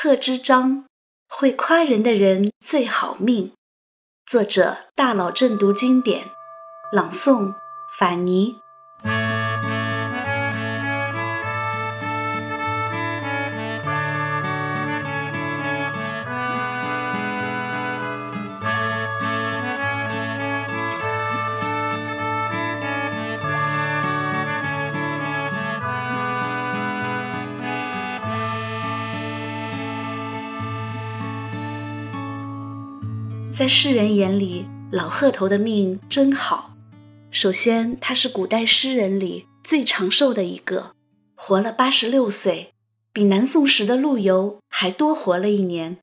贺知章，会夸人的人最好命。作者：大佬正读经典，朗诵：法尼。世人眼里，老贺头的命真好。首先，他是古代诗人里最长寿的一个，活了八十六岁，比南宋时的陆游还多活了一年。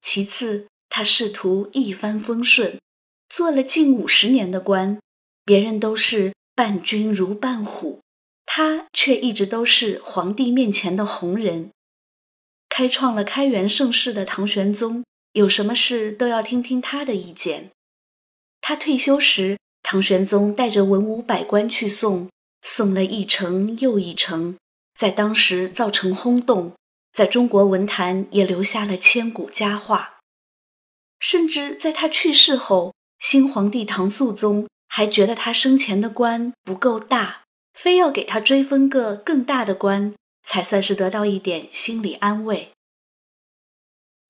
其次，他仕途一帆风顺，做了近五十年的官，别人都是伴君如伴虎，他却一直都是皇帝面前的红人，开创了开元盛世的唐玄宗。有什么事都要听听他的意见。他退休时，唐玄宗带着文武百官去送，送了一程又一程，在当时造成轰动，在中国文坛也留下了千古佳话。甚至在他去世后，新皇帝唐肃宗还觉得他生前的官不够大，非要给他追封个更大的官，才算是得到一点心理安慰。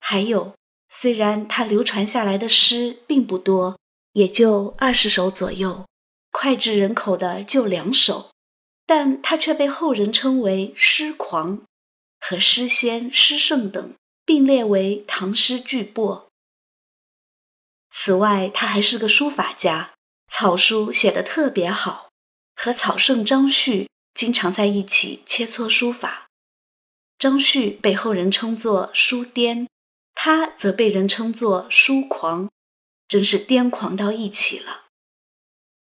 还有。虽然他流传下来的诗并不多，也就二十首左右，脍炙人口的就两首，但他却被后人称为诗狂，和诗仙、诗圣等并列为唐诗巨擘。此外，他还是个书法家，草书写得特别好，和草圣张旭经常在一起切磋书法。张旭被后人称作书癫。他则被人称作书狂，真是癫狂到一起了。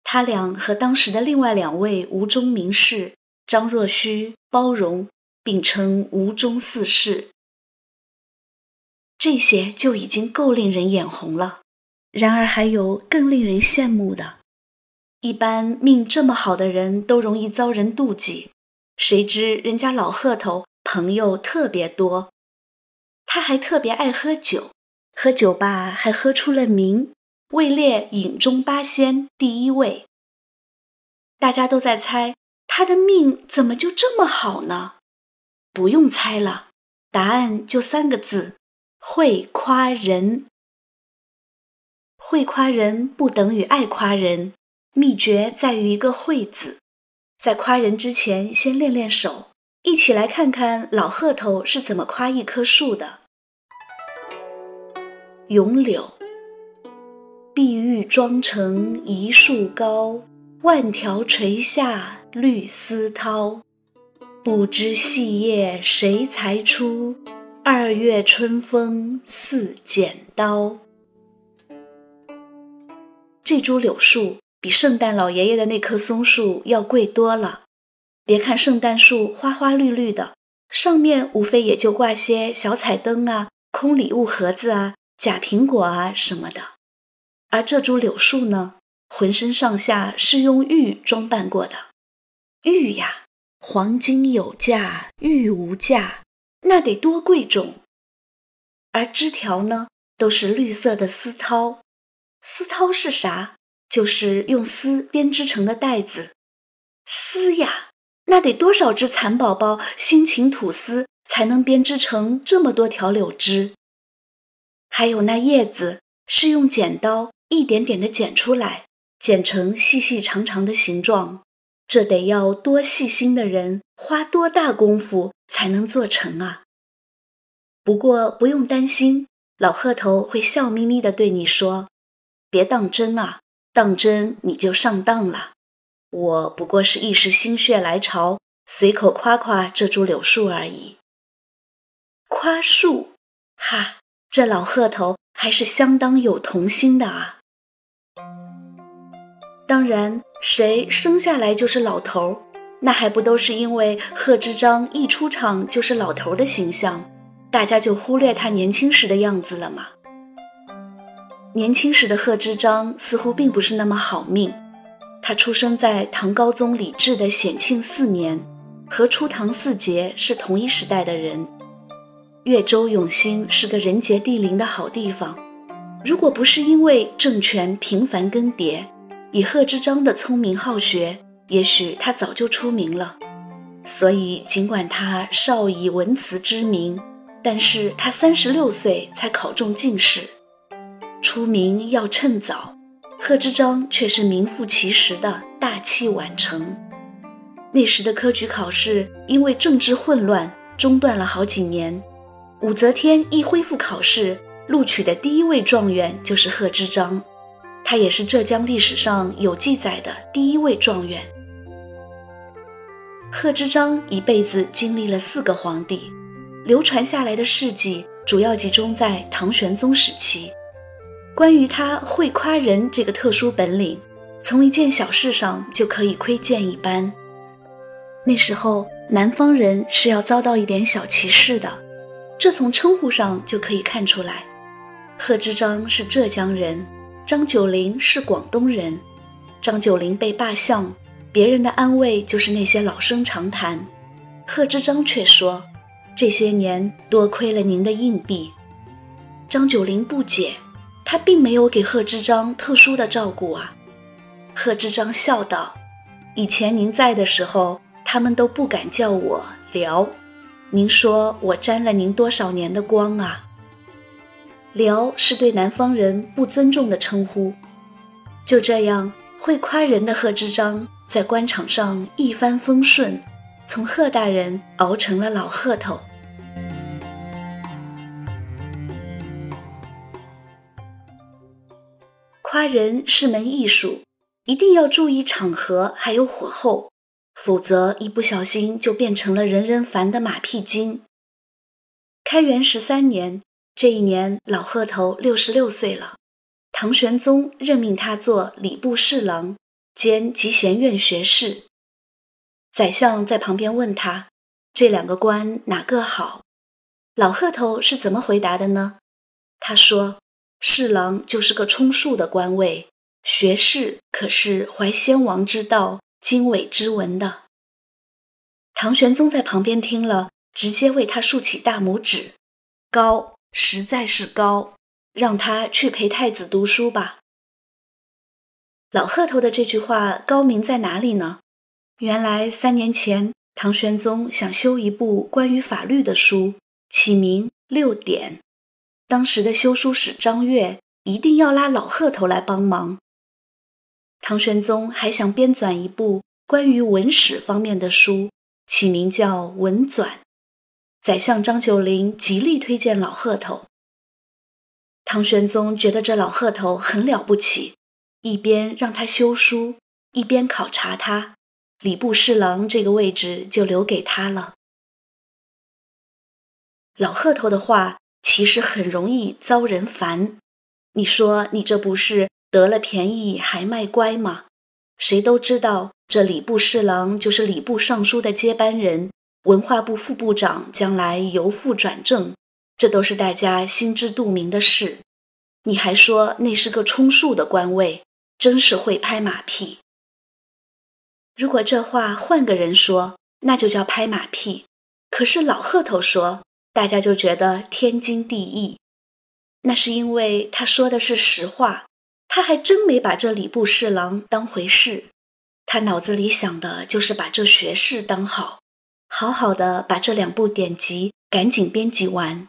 他俩和当时的另外两位吴中名士张若虚、包容并称吴中四士。这些就已经够令人眼红了。然而还有更令人羡慕的。一般命这么好的人都容易遭人妒忌，谁知人家老贺头朋友特别多。他还特别爱喝酒，喝酒吧还喝出了名，位列饮中八仙第一位。大家都在猜他的命怎么就这么好呢？不用猜了，答案就三个字：会夸人。会夸人不等于爱夸人，秘诀在于一个“会”字。在夸人之前，先练练手。一起来看看老贺头是怎么夸一棵树的。咏柳，碧玉妆成一树高，万条垂下绿丝绦。不知细叶谁裁出？二月春风似剪刀。这株柳树比圣诞老爷爷的那棵松树要贵多了。别看圣诞树花花绿绿的，上面无非也就挂些小彩灯啊、空礼物盒子啊、假苹果啊什么的，而这株柳树呢，浑身上下是用玉装扮过的。玉呀，黄金有价，玉无价，那得多贵重。而枝条呢，都是绿色的丝绦。丝绦是啥？就是用丝编织成的带子。丝呀！那得多少只蚕宝宝辛勤吐丝，才能编织成这么多条柳枝？还有那叶子是用剪刀一点点的剪出来，剪成细细长长的形状，这得要多细心的人花多大功夫才能做成啊！不过不用担心，老贺头会笑眯眯地对你说：“别当真啊，当真你就上当了。”我不过是一时心血来潮，随口夸夸这株柳树而已。夸树，哈，这老贺头还是相当有童心的啊。当然，谁生下来就是老头儿，那还不都是因为贺知章一出场就是老头的形象，大家就忽略他年轻时的样子了吗？年轻时的贺知章似乎并不是那么好命。他出生在唐高宗李治的显庆四年，和初唐四杰是同一时代的人。越州永兴是个人杰地灵的好地方。如果不是因为政权频繁更迭，以贺知章的聪明好学，也许他早就出名了。所以，尽管他少以文辞知名，但是他三十六岁才考中进士。出名要趁早，贺知章却是名副其实的大器晚成。那时的科举考试因为政治混乱中断了好几年，武则天一恢复考试，录取的第一位状元就是贺知章，他也是浙江历史上有记载的第一位状元。贺知章一辈子经历了四个皇帝，流传下来的事迹主要集中在唐玄宗时期。关于他会夸人这个特殊本领，从一件小事上就可以窥见一斑。那时候南方人是要遭到一点小歧视的，这从称呼上就可以看出来。贺知章是浙江人，张九龄是广东人，张九龄被罢相。别人的安慰就是那些老生常谈，贺知章却说：“这些年多亏了您的硬币。”张九龄不解，他并没有给贺知章特殊的照顾啊。贺知章笑道：“以前您在的时候，他们都不敢叫我辽，您说我沾了您多少年的光啊？”辽是对南方人不尊重的称呼。就这样，会夸人的贺知章。在官场上一帆风顺，从贺大人熬成了老贺头。夸人是门艺术，一定要注意场合还有火候，否则一不小心就变成了人人烦的马屁精。开元十三年，这一年老贺头六十六岁了，唐玄宗任命他做礼部侍郎。兼集贤院学士，宰相在旁边问他：“这两个官哪个好？”老贺头是怎么回答的呢？他说：“侍郎就是个充数的官位，学士可是怀先王之道、经纬之文的。”唐玄宗在旁边听了，直接为他竖起大拇指：“高，实在是高，让他去陪太子读书吧。”老贺头的这句话高明在哪里呢？原来三年前，唐玄宗想修一部关于法律的书，起名《六典》。当时的修书使张悦一定要拉老贺头来帮忙。唐玄宗还想编纂一部关于文史方面的书，起名叫《文纂》。宰相张九龄极力推荐老贺头。唐玄宗觉得这老贺头很了不起。一边让他修书，一边考察他，礼部侍郎这个位置就留给他了。老贺头的话其实很容易遭人烦，你说你这不是得了便宜还卖乖吗？谁都知道，这礼部侍郎就是礼部尚书的接班人，文化部副部长将来由副转正，这都是大家心知肚明的事。你还说那是个充数的官位？真是会拍马屁。如果这话换个人说，那就叫拍马屁。可是老贺头说，大家就觉得天经地义。那是因为他说的是实话，他还真没把这礼部侍郎当回事。他脑子里想的就是把这学士当好，好好的把这两部典籍赶紧编辑完。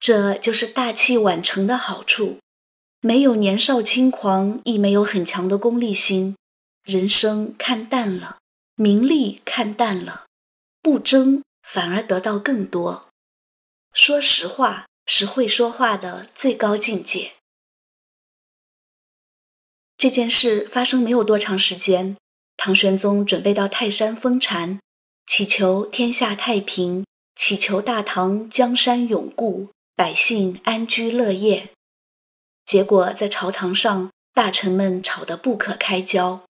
这就是大器晚成的好处。没有年少轻狂，亦没有很强的功利心，人生看淡了，名利看淡了，不争反而得到更多。说实话是会说话的最高境界。这件事发生没有多长时间，唐玄宗准备到泰山封禅，祈求天下太平，祈求大唐江山永固，百姓安居乐业。结果在朝堂上，大臣们吵得不可开交，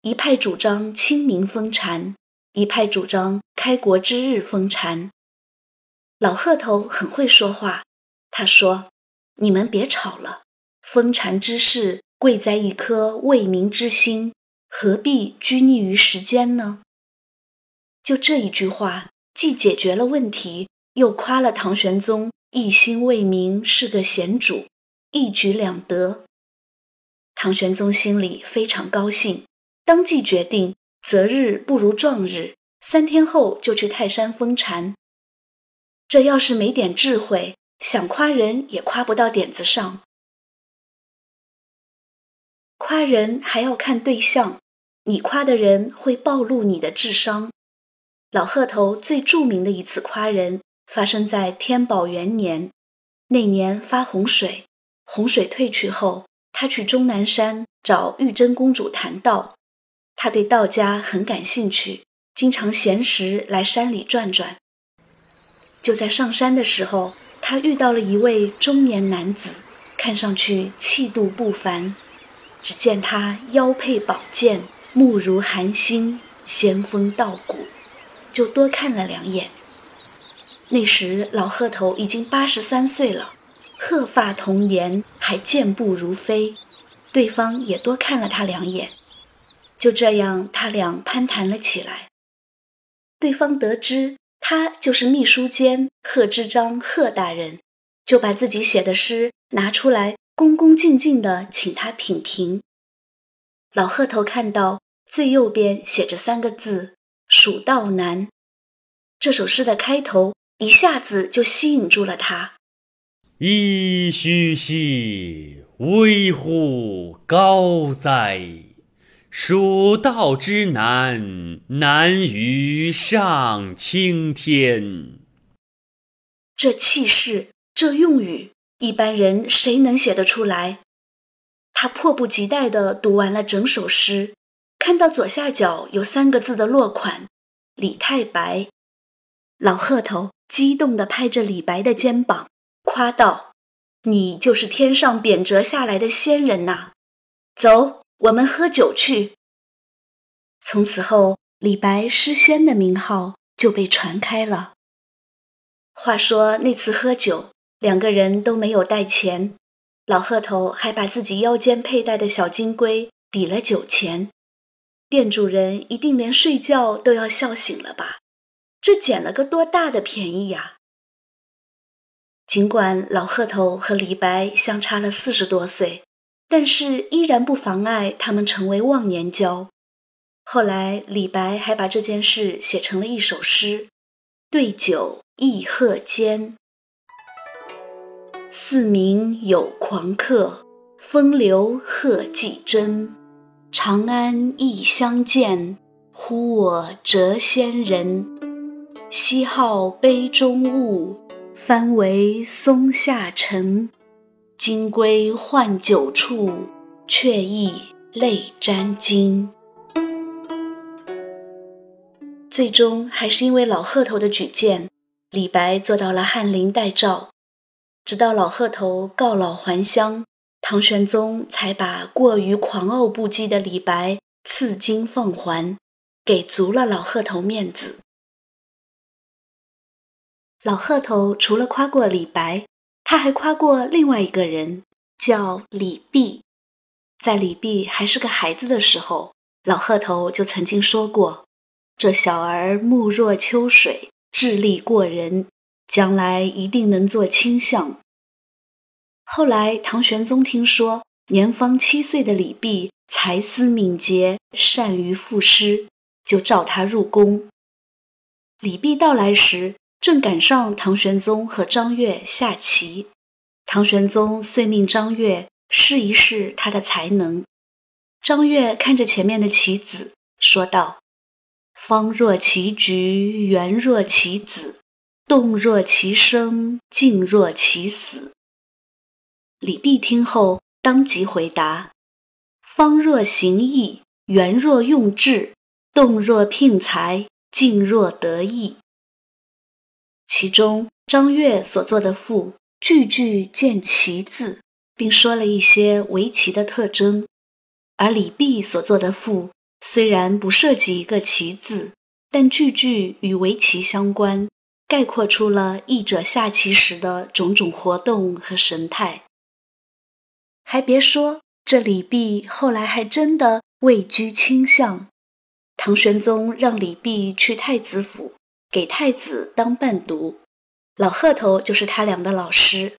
一派主张清明封禅，一派主张开国之日封禅。老贺头很会说话，他说：“你们别吵了，封禅之事贵在一颗为民之心，何必拘泥于时间呢？”就这一句话，既解决了问题，又夸了唐玄宗一心为民，是个贤主，一举两得。唐玄宗心里非常高兴，当即决定择日不如撞日，三天后就去泰山封禅。这要是没点智慧，想夸人也夸不到点子上。夸人还要看对象，你夸的人会暴露你的智商。老鹤头最著名的一次夸人，发生在天宝元年。那年发洪水，洪水退去后，他去终南山找玉真公主谈道。他对道家很感兴趣，经常闲时来山里转转。就在上山的时候，他遇到了一位中年男子，看上去气度不凡。只见他腰佩宝剑，目如寒星，仙风道骨，就多看了两眼。那时老鹤头已经八十三岁了，鹤发童颜，还健步如飞。对方也多看了他两眼，就这样，他俩攀谈了起来。对方得知。他就是秘书监贺知章，贺大人，就把自己写的诗拿出来，恭恭敬敬地请他品评。老鹤头看到最右边写着三个字“蜀道难”，这首诗的开头一下子就吸引住了他。噫吁兮，危乎高哉！蜀道之难，难于上青天。这气势，这用语，一般人谁能写得出来？他迫不及待地读完了整首诗，看到左下角有三个字的落款“李太白”，老鹤头激动地拍着李白的肩膀，夸道：“你就是天上贬谪下来的仙人呐！走。”我们喝酒去。从此后，李白诗仙的名号就被传开了。话说那次喝酒，两个人都没有带钱，老贺头还把自己腰间佩戴的小金龟抵了酒钱。店主人一定连睡觉都要笑醒了吧？这捡了个多大的便宜呀！尽管老贺头和李白相差了四十多岁。但是依然不妨碍他们成为忘年交。后来李白还把这件事写成了一首诗：“对酒忆贺间，四明有狂客，风流鹤既真。长安亦相见，呼我谪仙人。西号杯中物，翻为松下尘。”金龟换酒处，却忆泪沾襟。最终还是因为老鹤头的举荐，李白做到了翰林待诏。直到老鹤头告老还乡，唐玄宗才把过于狂傲不羁的李白赐金放还，给足了老鹤头面子。老鹤头除了夸过李白。他还夸过另外一个人，叫李泌。在李泌还是个孩子的时候，老鹤头就曾经说过：“这小儿目若秋水，智力过人，将来一定能做卿相。”后来唐玄宗听说年方七岁的李泌才思敏捷，善于赋诗，就召他入宫。李泌到来时。正赶上唐玄宗和张悦下棋，唐玄宗遂命张悦试一试他的才能。张悦看着前面的棋子，说道：“方若棋局，圆若棋子，动若其生，静若其死。”李泌听后，当即回答：“方若行义，圆若用智，动若聘才，静若得意。”其中，张悦所作的赋句句见棋字，并说了一些围棋的特征；而李泌所作的赋虽然不涉及一个棋字，但句句与围棋相关，概括出了译者下棋时的种种活动和神态。还别说，这李泌后来还真的位居卿相，唐玄宗让李泌去太子府。给太子当伴读，老贺头就是他俩的老师。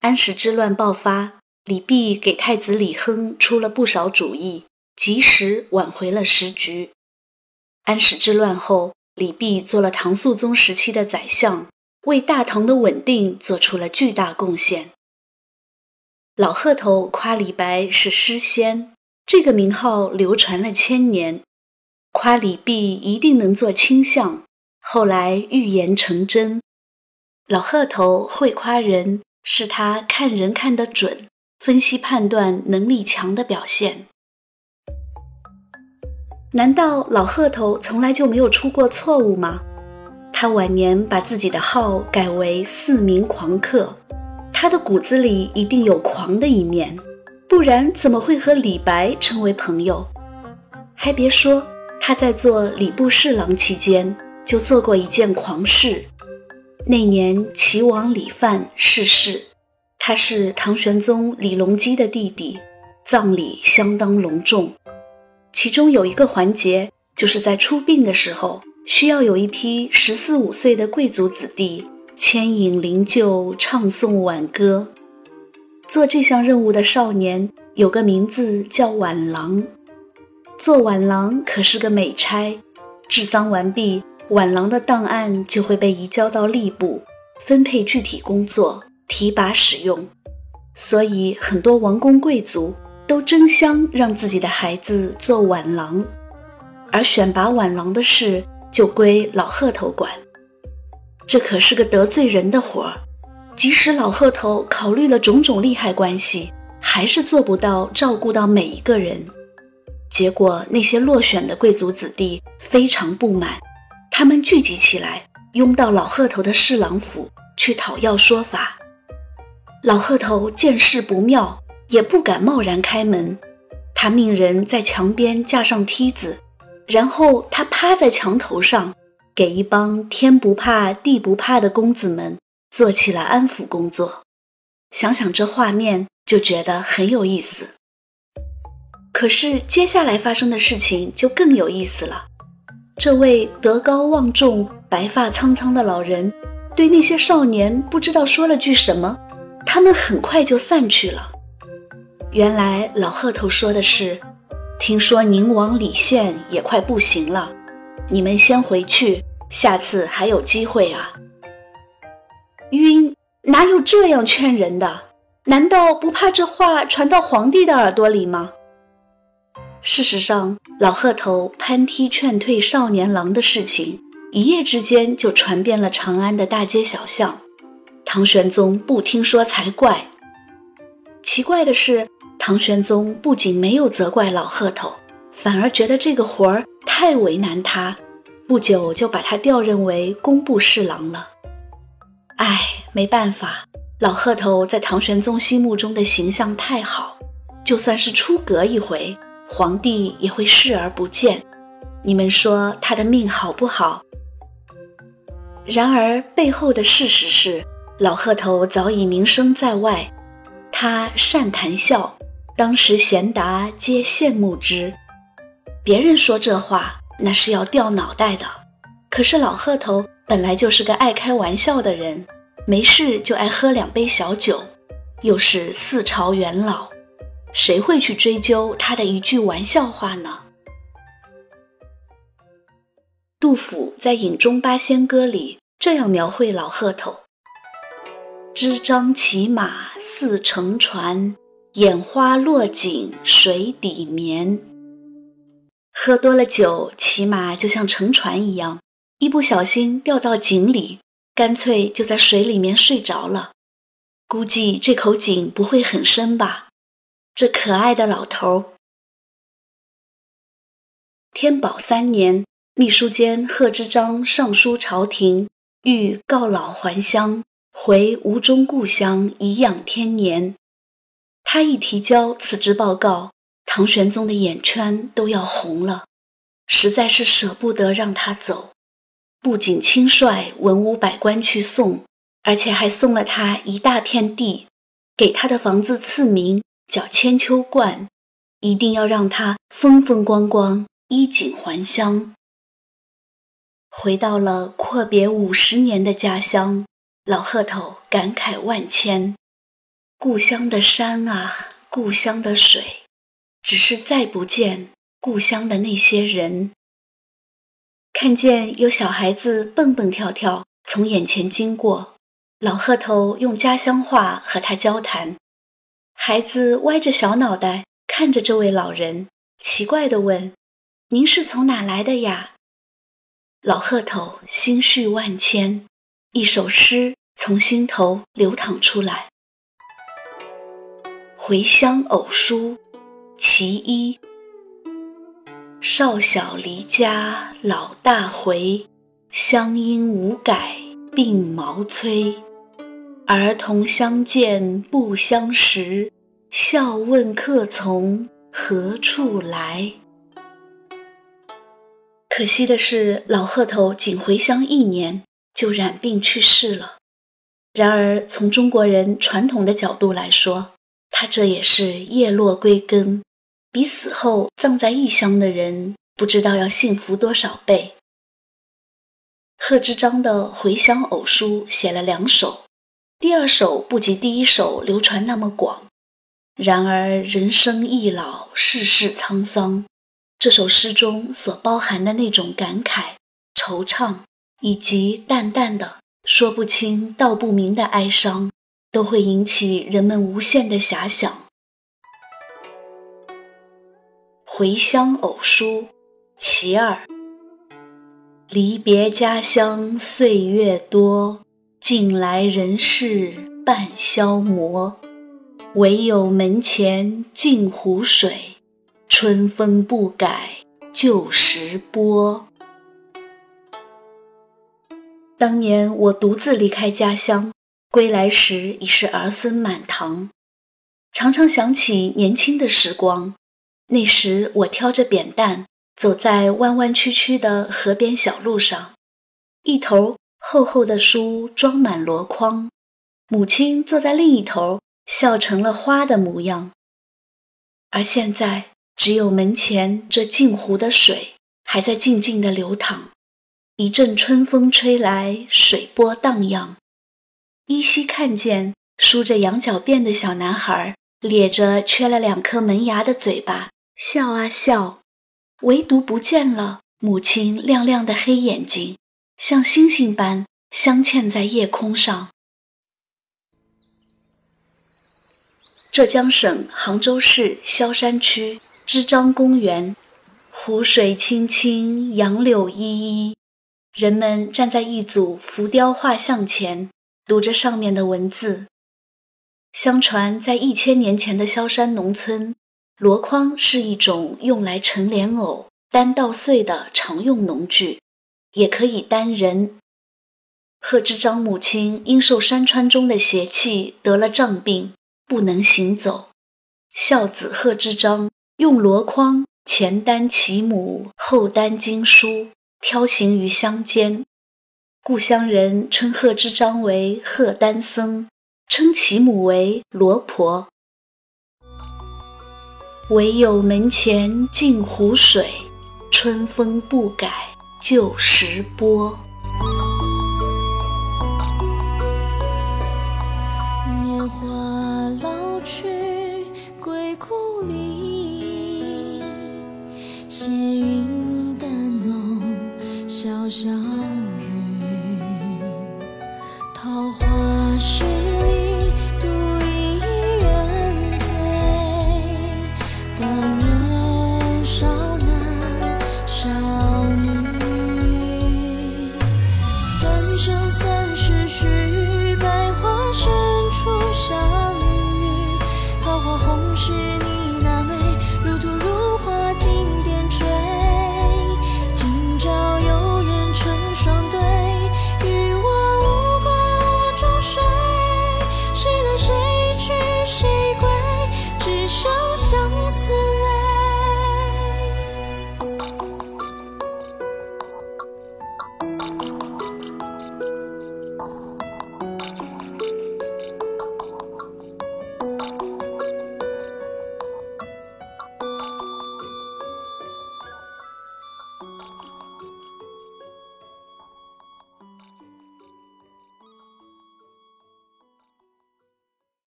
安史之乱爆发，李泌给太子李亨出了不少主意，及时挽回了时局。安史之乱后，李泌做了唐肃宗时期的宰相，为大唐的稳定做出了巨大贡献。老贺头夸李白是诗仙，这个名号流传了千年。夸李泌一定能做卿相，后来预言成真。老贺头会夸人，是他看人看得准，分析判断能力强的表现。难道老贺头从来就没有出过错误吗？他晚年把自己的号改为四名狂客，他的骨子里一定有狂的一面，不然怎么会和李白成为朋友？还别说，他在做礼部侍郎期间就做过一件狂事。那年齐王李范逝世，他是唐玄宗李隆基的弟弟，葬礼相当隆重。其中有一个环节，就是在出殡的时候，需要有一批十四五岁的贵族子弟牵引灵柩，唱诵挽歌。做这项任务的少年有个名字叫挽郎。做挽郎可是个美差，治丧完毕，挽郎的档案就会被移交到吏部，分配具体工作，提拔使用。所以很多王公贵族。都争相让自己的孩子做晚郎，而选拔晚郎的事就归老贺头管。这可是个得罪人的活儿，即使老贺头考虑了种种利害关系，还是做不到照顾到每一个人。结果那些落选的贵族子弟非常不满，他们聚集起来，拥到老贺头的侍郎府去讨要说法。老贺头见势不妙。也不敢贸然开门，他命人在墙边架上梯子，然后他趴在墙头上，给一帮天不怕地不怕的公子们做起了安抚工作。想想这画面，就觉得很有意思。可是接下来发生的事情就更有意思了。这位德高望重、白发苍苍的老人，对那些少年不知道说了句什么，他们很快就散去了。原来老贺头说的是：“听说宁王李宪也快不行了，你们先回去，下次还有机会啊。”晕，哪有这样劝人的？难道不怕这话传到皇帝的耳朵里吗？事实上，老贺头攀梯劝退少年郎的事情，一夜之间就传遍了长安的大街小巷。唐玄宗不听说才怪。奇怪的是。唐玄宗不仅没有责怪老贺头，反而觉得这个活儿太为难他，不久就把他调任为工部侍郎了。唉，没办法，老贺头在唐玄宗心目中的形象太好，就算是出阁一回，皇帝也会视而不见。你们说他的命好不好？然而背后的事实是，老贺头早已名声在外，他善谈笑。当时贤达皆羡慕之，别人说这话那是要掉脑袋的。可是老贺头本来就是个爱开玩笑的人，没事就爱喝两杯小酒，又是四朝元老，谁会去追究他的一句玩笑话呢？杜甫在《饮中八仙歌》里这样描绘老贺头：“支张骑马似乘船。”眼花落井水底眠。喝多了酒，骑马就像乘船一样，一不小心掉到井里，干脆就在水里面睡着了。估计这口井不会很深吧？这可爱的老头。天宝三年，秘书监贺知章上书朝廷，欲告老还乡，回吴中故乡颐养天年。他一提交辞职报告，唐玄宗的眼圈都要红了，实在是舍不得让他走。不仅亲率文武百官去送，而且还送了他一大片地，给他的房子赐名叫千秋观，一定要让他风风光光衣锦还乡。回到了阔别五十年的家乡，老贺头感慨万千。故乡的山啊，故乡的水，只是再不见故乡的那些人。看见有小孩子蹦蹦跳跳从眼前经过，老鹤头用家乡话和他交谈。孩子歪着小脑袋看着这位老人，奇怪地问：“您是从哪来的呀？”老鹤头心绪万千，一首诗从心头流淌出来：《回乡偶书·其一》。少小离家老大回，乡音无改鬓毛衰。儿童相见不相识，笑问客从何处来。可惜的是，老鹤头仅回乡一年就染病去世了。然而，从中国人传统的角度来说，他这也是叶落归根。比死后葬在异乡的人不知道要幸福多少倍。贺知章的《回乡偶书》写了两首，第二首不及第一首流传那么广。然而人生易老，世事沧桑，这首诗中所包含的那种感慨、惆怅，以及淡淡的说不清道不明的哀伤，都会引起人们无限的遐想。回乡偶书，其二。离别家乡岁月多，近来人事半消磨。唯有门前镜湖水，春风不改旧时波。当年我独自离开家乡，归来时已是儿孙满堂，常常想起年轻的时光。那时，我挑着扁担，走在弯弯曲曲的河边小路上，一头厚厚的书装满箩筐，母亲坐在另一头，笑成了花的模样。而现在，只有门前这镜湖的水还在静静的流淌，一阵春风吹来，水波荡漾，依稀看见梳着羊角辫的小男孩，咧着缺了两颗门牙的嘴巴。笑啊笑，唯独不见了母亲亮亮的黑眼睛，像星星般镶嵌在夜空上。浙江省杭州市萧山区支章公园，湖水清清，杨柳依依，人们站在一组浮雕画像前，读着上面的文字。相传，在一千年前的萧山农村。箩筐是一种用来盛莲藕、担稻穗的常用农具，也可以担人。贺知章母亲因受山川中的邪气得了瘴病，不能行走。孝子贺知章用箩筐前担其母，后担经书，挑行于乡间。故乡人称贺知章为贺丹僧，称其母为罗婆。唯有门前镜湖水，春风不改旧时波。